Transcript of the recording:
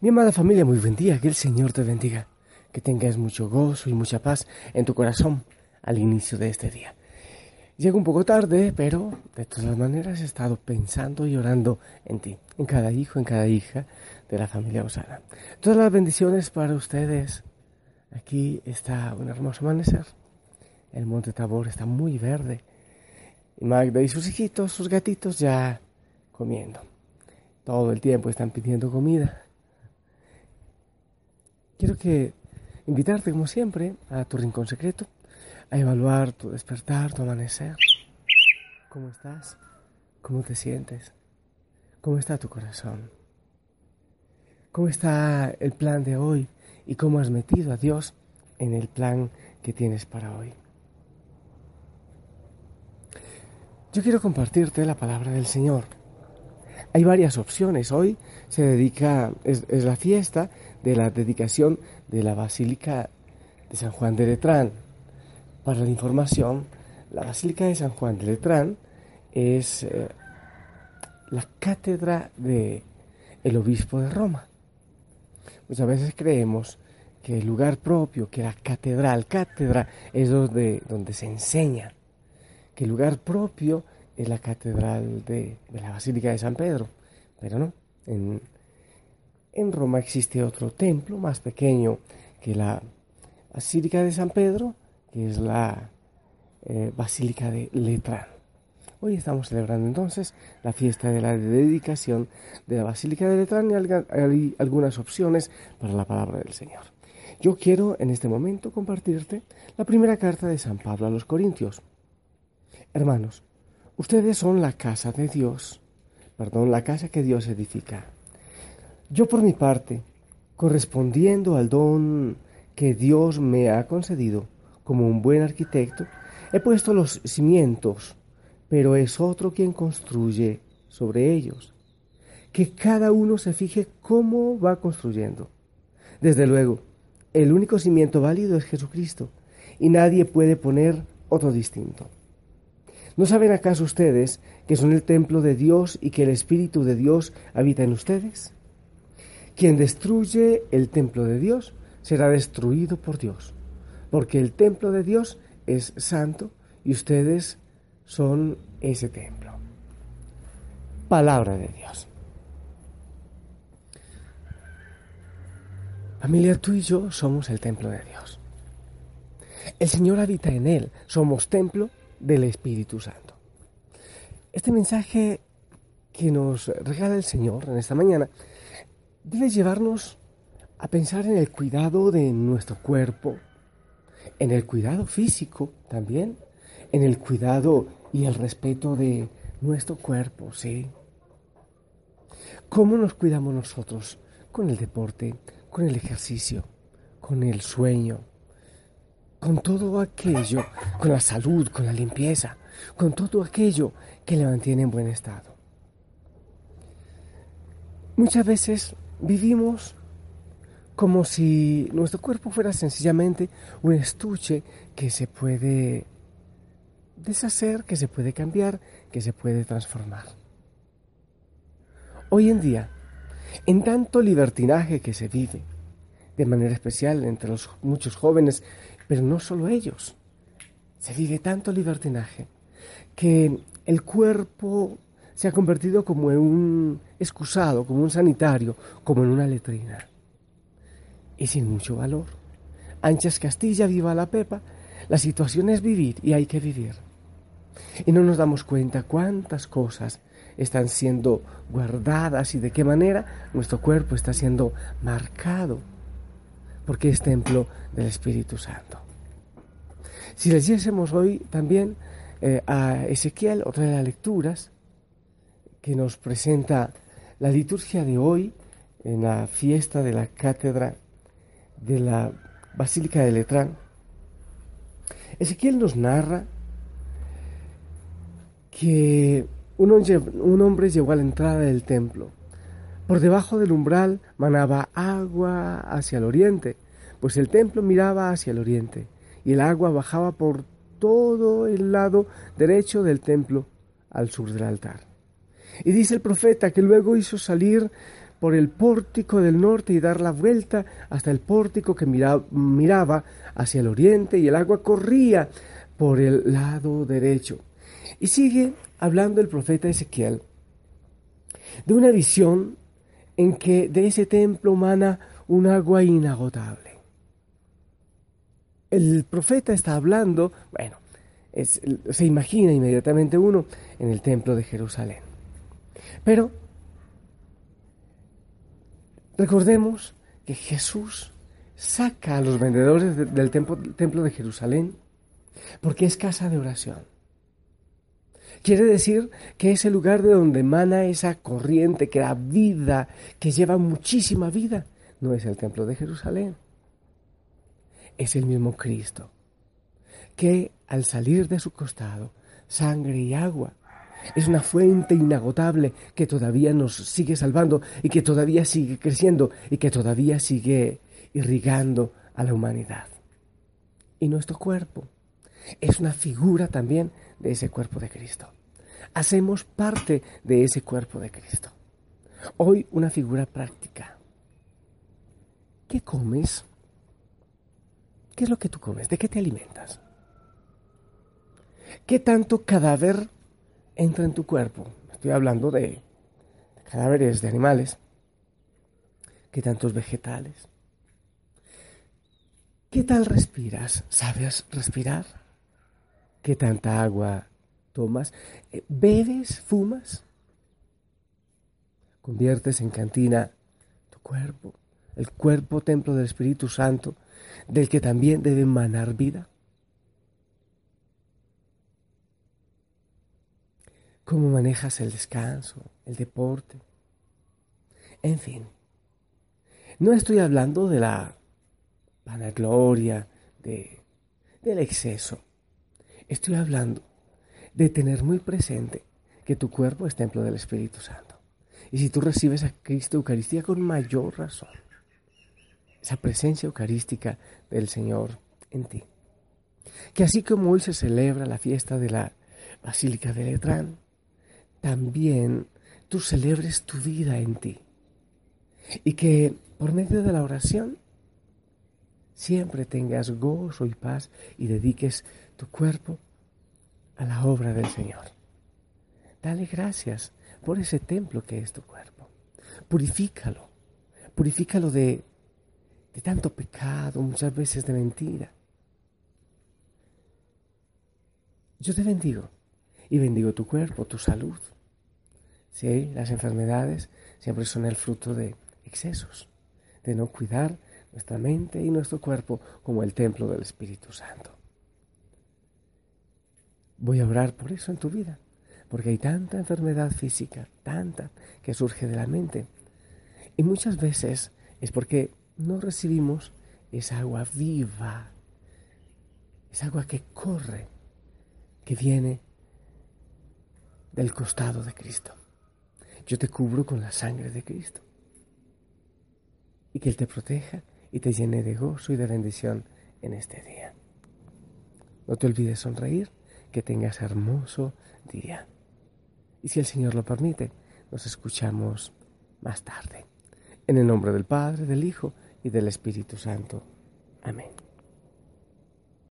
Mi amada familia, muy buen día, que el Señor te bendiga, que tengas mucho gozo y mucha paz en tu corazón al inicio de este día. Llego un poco tarde, pero de todas maneras he estado pensando y orando en ti, en cada hijo, en cada hija de la familia Osana. Todas las bendiciones para ustedes. Aquí está un hermoso amanecer. El monte Tabor está muy verde. Y Magda y sus hijitos, sus gatitos ya comiendo. Todo el tiempo están pidiendo comida. Quiero que invitarte, como siempre, a tu rincón secreto, a evaluar tu despertar, tu amanecer. ¿Cómo estás? ¿Cómo te sientes? ¿Cómo está tu corazón? ¿Cómo está el plan de hoy? ¿Y cómo has metido a Dios en el plan que tienes para hoy? Yo quiero compartirte la palabra del Señor. Hay varias opciones. Hoy se dedica, es, es la fiesta de la dedicación de la Basílica de San Juan de Letrán. Para la información, la Basílica de San Juan de Letrán es eh, la cátedra de el obispo de Roma. Muchas veces creemos que el lugar propio, que la catedral, cátedra es donde, donde se enseña, que el lugar propio es la catedral de, de la Basílica de San Pedro, pero no, en, en Roma existe otro templo más pequeño que la Basílica de San Pedro, que es la eh, Basílica de Letrán. Hoy estamos celebrando entonces la fiesta de la dedicación de la Basílica de Letrán y hay algunas opciones para la palabra del Señor. Yo quiero en este momento compartirte la primera carta de San Pablo a los Corintios. Hermanos, ustedes son la casa de Dios, perdón, la casa que Dios edifica. Yo por mi parte, correspondiendo al don que Dios me ha concedido como un buen arquitecto, he puesto los cimientos, pero es otro quien construye sobre ellos. Que cada uno se fije cómo va construyendo. Desde luego, el único cimiento válido es Jesucristo, y nadie puede poner otro distinto. ¿No saben acaso ustedes que son el templo de Dios y que el Espíritu de Dios habita en ustedes? Quien destruye el templo de Dios será destruido por Dios, porque el templo de Dios es santo y ustedes son ese templo. Palabra de Dios. Familia, tú y yo somos el templo de Dios. El Señor habita en él, somos templo del Espíritu Santo. Este mensaje que nos regala el Señor en esta mañana debe llevarnos a pensar en el cuidado de nuestro cuerpo, en el cuidado físico también, en el cuidado y el respeto de nuestro cuerpo, ¿sí? ¿Cómo nos cuidamos nosotros? Con el deporte, con el ejercicio, con el sueño, con todo aquello, con la salud, con la limpieza, con todo aquello que le mantiene en buen estado. Muchas veces vivimos como si nuestro cuerpo fuera sencillamente un estuche que se puede deshacer, que se puede cambiar, que se puede transformar. Hoy en día, en tanto libertinaje que se vive, de manera especial entre los muchos jóvenes, pero no solo ellos, se vive tanto libertinaje que el cuerpo se ha convertido como en un excusado, como un sanitario, como en una letrina. Y sin mucho valor. Anchas Castilla, viva la Pepa. La situación es vivir y hay que vivir. Y no nos damos cuenta cuántas cosas están siendo guardadas y de qué manera nuestro cuerpo está siendo marcado, porque es templo del Espíritu Santo. Si leyésemos hoy también eh, a Ezequiel, otra de las lecturas, que nos presenta la liturgia de hoy en la fiesta de la cátedra de la Basílica de Letrán. Ezequiel nos narra que un hombre, llegó a la entrada del templo. Por debajo del umbral manaba agua hacia el oriente, pues el templo miraba hacia el oriente, y el agua bajaba por todo el lado derecho del templo al sur del altar. Y dice el profeta que luego hizo salir por el pórtico del norte y dar la vuelta hasta el pórtico que miraba hacia el oriente y el agua corría por el lado derecho. Y sigue hablando el profeta Ezequiel de una visión en que de ese templo mana un agua inagotable. El profeta está hablando, bueno, se imagina inmediatamente uno en el templo de Jerusalén. Pero recordemos que Jesús saca a los vendedores del templo, de Jerusalén porque es casa de oración. Quiere decir que es el lugar de donde emana esa corriente que da vida, que lleva muchísima vida. No es el templo de Jerusalén. Es el mismo Cristo, que al salir de su costado, sangre y agua, es una fuente inagotable que todavía nos sigue salvando y que todavía sigue creciendo y que todavía sigue irrigando a la humanidad. Y nuestro cuerpo es una figura también de ese cuerpo de Cristo. Hacemos parte de ese cuerpo de Cristo. Hoy una figura práctica. ¿Qué comes? ¿Qué es lo que tú comes? ¿De qué te alimentas? ¿Qué tanto cadáver entra en tu cuerpo? Estoy hablando de cadáveres de animales. ¿Qué tantos vegetales? ¿Qué tal respiras? ¿Sabes respirar? ¿Qué tanta agua tomas? Eh, ¿Bebes? ¿Fumas? Conviertes en cantina tu cuerpo, el cuerpo templo del Espíritu Santo, del que también debe emanar vida. Cómo manejas el descanso, el deporte. En fin, no estoy hablando de la vanagloria, de, del exceso. Estoy hablando de tener muy presente que tu cuerpo es templo del Espíritu Santo. Y si tú recibes a Cristo Eucaristía con mayor razón, esa presencia eucarística del Señor en ti. Que así como hoy se celebra la fiesta de la Basílica de Letrán, también tú celebres tu vida en ti. Y que por medio de la oración siempre tengas gozo y paz y dediques tu cuerpo a la obra del Señor. Dale gracias por ese templo que es tu cuerpo. Purifícalo. Purifícalo de, de tanto pecado, muchas veces de mentira. Yo te bendigo y bendigo tu cuerpo, tu salud. Sí, las enfermedades siempre son el fruto de excesos, de no cuidar nuestra mente y nuestro cuerpo como el templo del Espíritu Santo. Voy a orar por eso en tu vida, porque hay tanta enfermedad física, tanta, que surge de la mente. Y muchas veces es porque no recibimos esa agua viva, esa agua que corre, que viene del costado de Cristo. Yo te cubro con la sangre de Cristo. Y que Él te proteja y te llene de gozo y de bendición en este día. No te olvides sonreír, que tengas hermoso día. Y si el Señor lo permite, nos escuchamos más tarde. En el nombre del Padre, del Hijo y del Espíritu Santo. Amén.